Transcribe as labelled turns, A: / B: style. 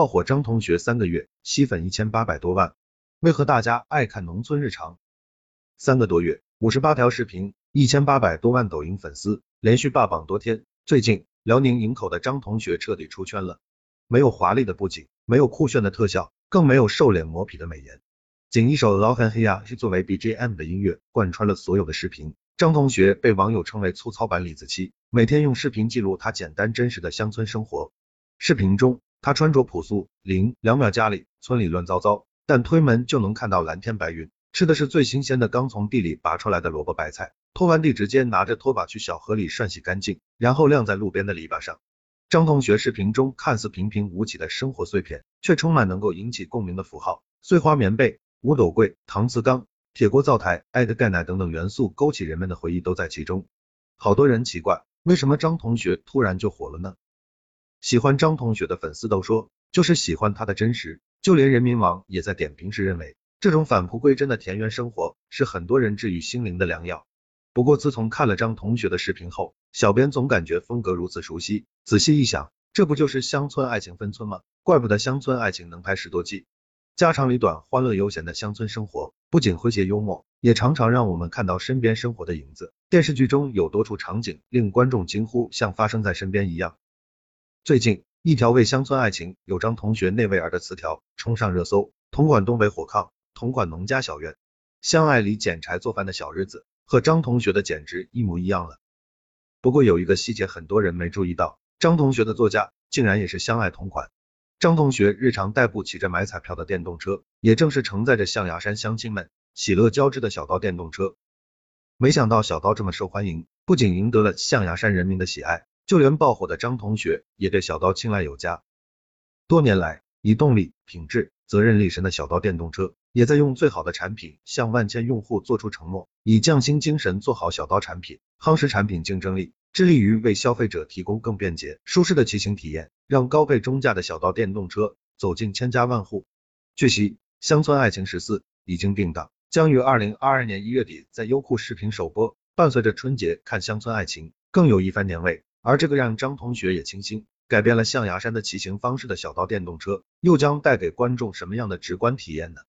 A: 爆火张同学三个月吸粉一千八百多万，为何大家爱看农村日常？三个多月，五十八条视频，一千八百多万抖音粉丝，连续霸榜多天。最近，辽宁营口的张同学彻底出圈了，没有华丽的布景，没有酷炫的特效，更没有瘦脸磨皮的美颜，仅一首老狠黑呀是作为 BGM 的音乐，贯穿了所有的视频。张同学被网友称为粗糙版李子柒，每天用视频记录他简单真实的乡村生活。视频中，他穿着朴素，零两秒家里村里乱糟糟，但推门就能看到蓝天白云，吃的是最新鲜的刚从地里拔出来的萝卜白菜，拖完地直接拿着拖把去小河里涮洗干净，然后晾在路边的篱笆上。张同学视频中看似平平无奇的生活碎片，却充满能够引起共鸣的符号，碎花棉被、五斗柜、搪瓷缸、铁锅灶台、爱的钙奶等等元素勾起人们的回忆都在其中。好多人奇怪，为什么张同学突然就火了呢？喜欢张同学的粉丝都说，就是喜欢他的真实。就连人民网也在点评时认为，这种返璞归真的田园生活是很多人治愈心灵的良药。不过自从看了张同学的视频后，小编总感觉风格如此熟悉。仔细一想，这不就是乡村爱情分村吗？怪不得乡村爱情能拍十多季。家长里短、欢乐悠闲的乡村生活，不仅诙谐幽默，也常常让我们看到身边生活的影子。电视剧中有多处场景令观众惊呼，像发生在身边一样。最近，一条为乡村爱情有张同学内维尔的词条冲上热搜。同款东北火炕，同款农家小院，相爱里捡柴做饭的小日子，和张同学的简直一模一样了。不过有一个细节很多人没注意到，张同学的座驾竟然也是相爱同款。张同学日常代步骑着买彩票的电动车，也正是承载着象牙山乡亲们喜乐交织的小刀电动车。没想到小刀这么受欢迎，不仅赢得了象牙山人民的喜爱。就连爆火的张同学也对小刀青睐有加。多年来，以动力、品质、责任立身的小刀电动车，也在用最好的产品向万千用户做出承诺，以匠心精神做好小刀产品，夯实产品竞争力，致力于为消费者提供更便捷、舒适的骑行体验，让高配中价的小刀电动车走进千家万户。据悉，《乡村爱情十四》已经定档，将于二零二二年一月底在优酷视频首播。伴随着春节看《乡村爱情》，更有一番年味。而这个让张同学也倾心，改变了象牙山的骑行方式的小道电动车，又将带给观众什么样的直观体验呢？